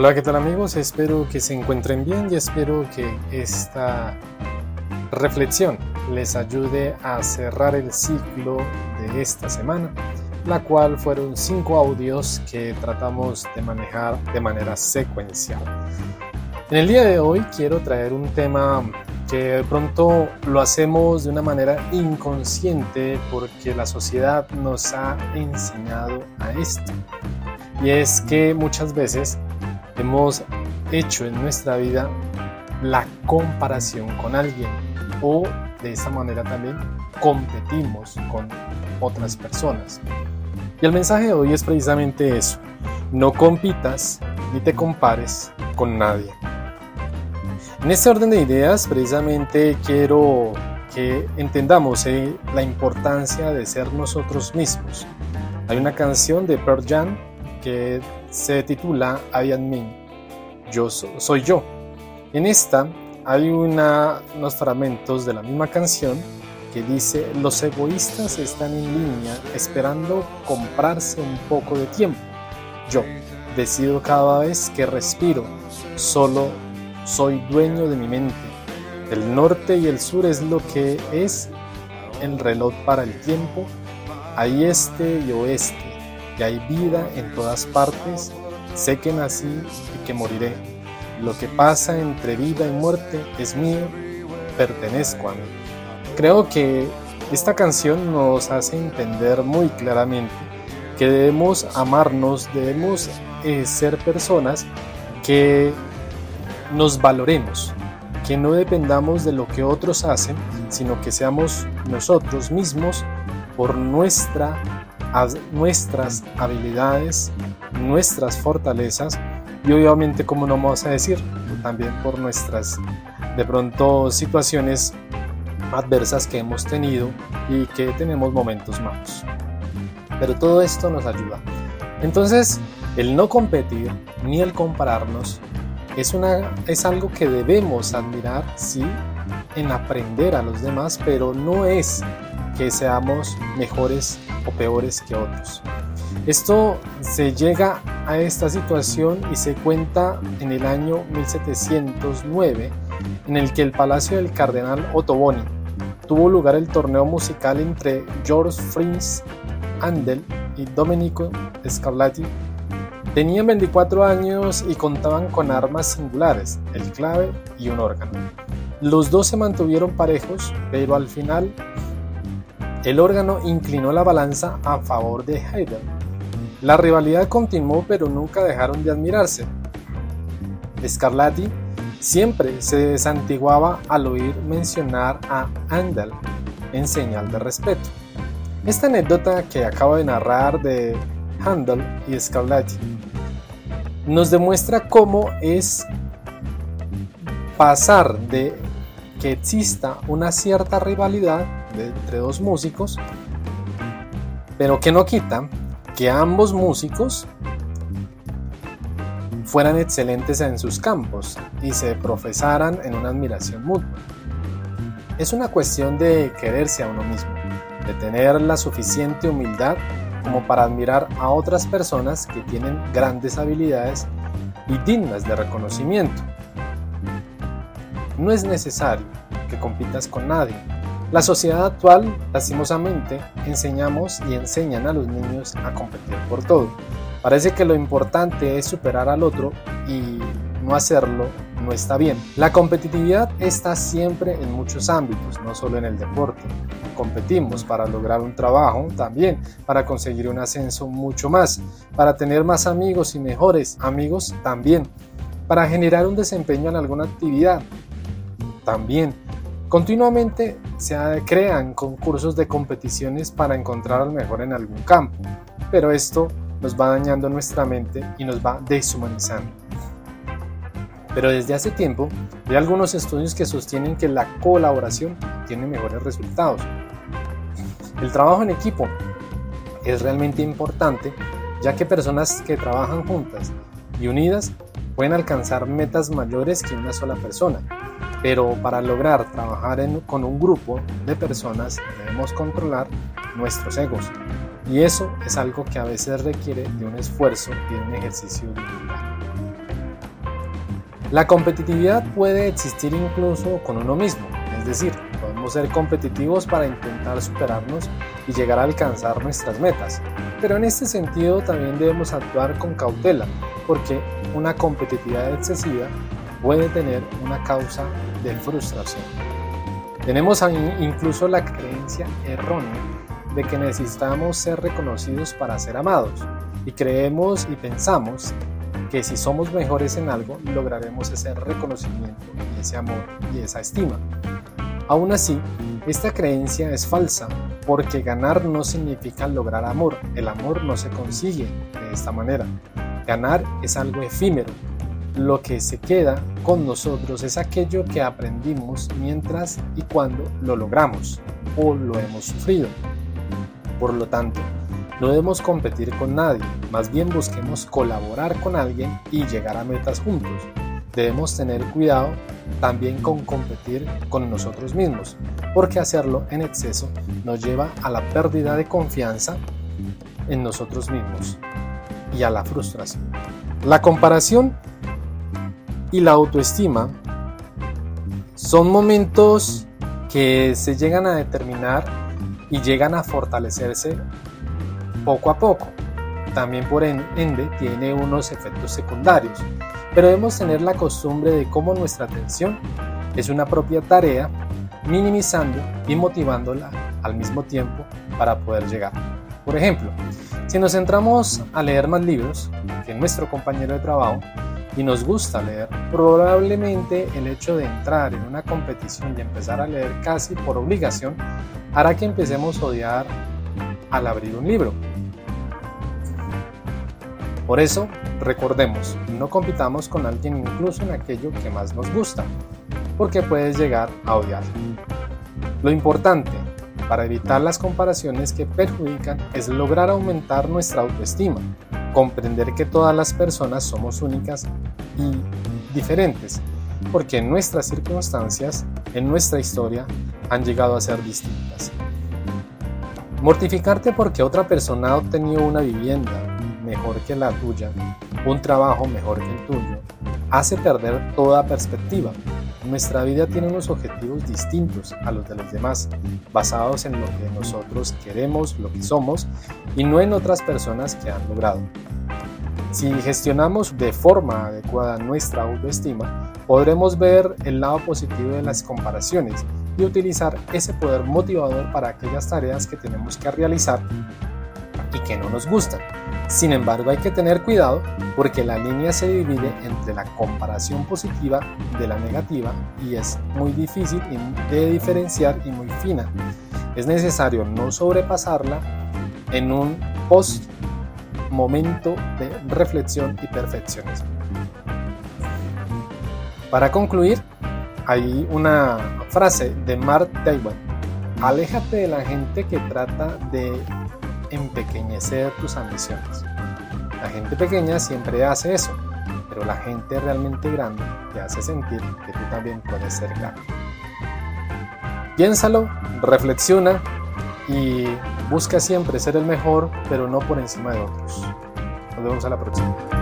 Hola, ¿qué tal amigos? Espero que se encuentren bien y espero que esta reflexión les ayude a cerrar el ciclo de esta semana, la cual fueron cinco audios que tratamos de manejar de manera secuencial. En el día de hoy quiero traer un tema que de pronto lo hacemos de una manera inconsciente porque la sociedad nos ha enseñado a esto. Y es que muchas veces hemos hecho en nuestra vida la comparación con alguien o de esa manera también competimos con otras personas. Y el mensaje de hoy es precisamente eso. No compitas ni te compares con nadie. En este orden de ideas, precisamente quiero que entendamos eh, la importancia de ser nosotros mismos. Hay una canción de Pearl Jam que se titula I am me, yo soy yo. En esta hay una, unos fragmentos de la misma canción que dice, los egoístas están en línea esperando comprarse un poco de tiempo. Yo decido cada vez que respiro, solo soy dueño de mi mente. El norte y el sur es lo que es el reloj para el tiempo, hay este y oeste hay vida en todas partes, sé que nací y que moriré. Lo que pasa entre vida y muerte es mío, pertenezco a mí. Creo que esta canción nos hace entender muy claramente que debemos amarnos, debemos eh, ser personas que nos valoremos, que no dependamos de lo que otros hacen, sino que seamos nosotros mismos por nuestra nuestras habilidades, nuestras fortalezas y obviamente, como no vamos a decir, también por nuestras de pronto situaciones adversas que hemos tenido y que tenemos momentos malos. Pero todo esto nos ayuda. Entonces, el no competir ni el compararnos es, una, es algo que debemos admirar, sí, en aprender a los demás, pero no es que seamos mejores o peores que otros. Esto se llega a esta situación y se cuenta en el año 1709, en el que el palacio del cardenal Ottoboni tuvo lugar el torneo musical entre George Prince Handel y Domenico Scarlatti. Tenían 24 años y contaban con armas singulares, el clave y un órgano. Los dos se mantuvieron parejos, pero al final el órgano inclinó la balanza a favor de Haydn. La rivalidad continuó pero nunca dejaron de admirarse. Scarlatti siempre se desantiguaba al oír mencionar a Handel en señal de respeto. Esta anécdota que acabo de narrar de Handel y Scarlatti nos demuestra cómo es pasar de que exista una cierta rivalidad entre dos músicos, pero que no quita que ambos músicos fueran excelentes en sus campos y se profesaran en una admiración mutua. Es una cuestión de quererse a uno mismo, de tener la suficiente humildad como para admirar a otras personas que tienen grandes habilidades y dignas de reconocimiento. No es necesario que compitas con nadie, la sociedad actual, lastimosamente, enseñamos y enseñan a los niños a competir por todo. Parece que lo importante es superar al otro y no hacerlo no está bien. La competitividad está siempre en muchos ámbitos, no solo en el deporte. Competimos para lograr un trabajo también, para conseguir un ascenso mucho más, para tener más amigos y mejores amigos también, para generar un desempeño en alguna actividad también Continuamente se crean concursos de competiciones para encontrar al mejor en algún campo, pero esto nos va dañando nuestra mente y nos va deshumanizando. Pero desde hace tiempo hay algunos estudios que sostienen que la colaboración tiene mejores resultados. El trabajo en equipo es realmente importante ya que personas que trabajan juntas y unidas pueden alcanzar metas mayores que una sola persona pero para lograr trabajar con un grupo de personas debemos controlar nuestros egos. Y eso es algo que a veces requiere de un esfuerzo y de un ejercicio de La competitividad puede existir incluso con uno mismo, es decir, podemos ser competitivos para intentar superarnos y llegar a alcanzar nuestras metas. Pero en este sentido también debemos actuar con cautela, porque una competitividad excesiva puede tener una causa de frustración. Tenemos incluso la creencia errónea de que necesitamos ser reconocidos para ser amados y creemos y pensamos que si somos mejores en algo, lograremos ese reconocimiento y ese amor y esa estima. Aún así, esta creencia es falsa porque ganar no significa lograr amor. El amor no se consigue de esta manera. Ganar es algo efímero. Lo que se queda con nosotros es aquello que aprendimos mientras y cuando lo logramos o lo hemos sufrido. Por lo tanto, no debemos competir con nadie, más bien busquemos colaborar con alguien y llegar a metas juntos. Debemos tener cuidado también con competir con nosotros mismos, porque hacerlo en exceso nos lleva a la pérdida de confianza en nosotros mismos y a la frustración. La comparación y la autoestima son momentos que se llegan a determinar y llegan a fortalecerse poco a poco. También por ende tiene unos efectos secundarios, pero debemos tener la costumbre de cómo nuestra atención es una propia tarea, minimizando y motivándola al mismo tiempo para poder llegar. Por ejemplo, si nos centramos a leer más libros que nuestro compañero de trabajo y nos gusta leer, probablemente el hecho de entrar en una competición y empezar a leer casi por obligación hará que empecemos a odiar al abrir un libro por eso, recordemos, no compitamos con alguien incluso en aquello que más nos gusta, porque puedes llegar a odiar. Lo importante para evitar las comparaciones que perjudican es lograr aumentar nuestra autoestima, comprender que todas las personas somos únicas y diferentes, porque en nuestras circunstancias, en nuestra historia, han llegado a ser distintas. Mortificarte porque otra persona ha obtenido una vivienda, mejor que la tuya, un trabajo mejor que el tuyo, hace perder toda perspectiva. Nuestra vida tiene unos objetivos distintos a los de los demás, basados en lo que nosotros queremos, lo que somos, y no en otras personas que han logrado. Si gestionamos de forma adecuada nuestra autoestima, podremos ver el lado positivo de las comparaciones y utilizar ese poder motivador para aquellas tareas que tenemos que realizar y que no nos gustan. Sin embargo, hay que tener cuidado porque la línea se divide entre la comparación positiva de la negativa y es muy difícil de diferenciar y muy fina. Es necesario no sobrepasarla en un post momento de reflexión y perfeccionismo. Para concluir, hay una frase de Mark Twain. Aléjate de la gente que trata de empequeñecer tus ambiciones. La gente pequeña siempre hace eso, pero la gente realmente grande te hace sentir que tú también puedes ser grande. Piénsalo, reflexiona y busca siempre ser el mejor, pero no por encima de otros. Nos vemos a la próxima.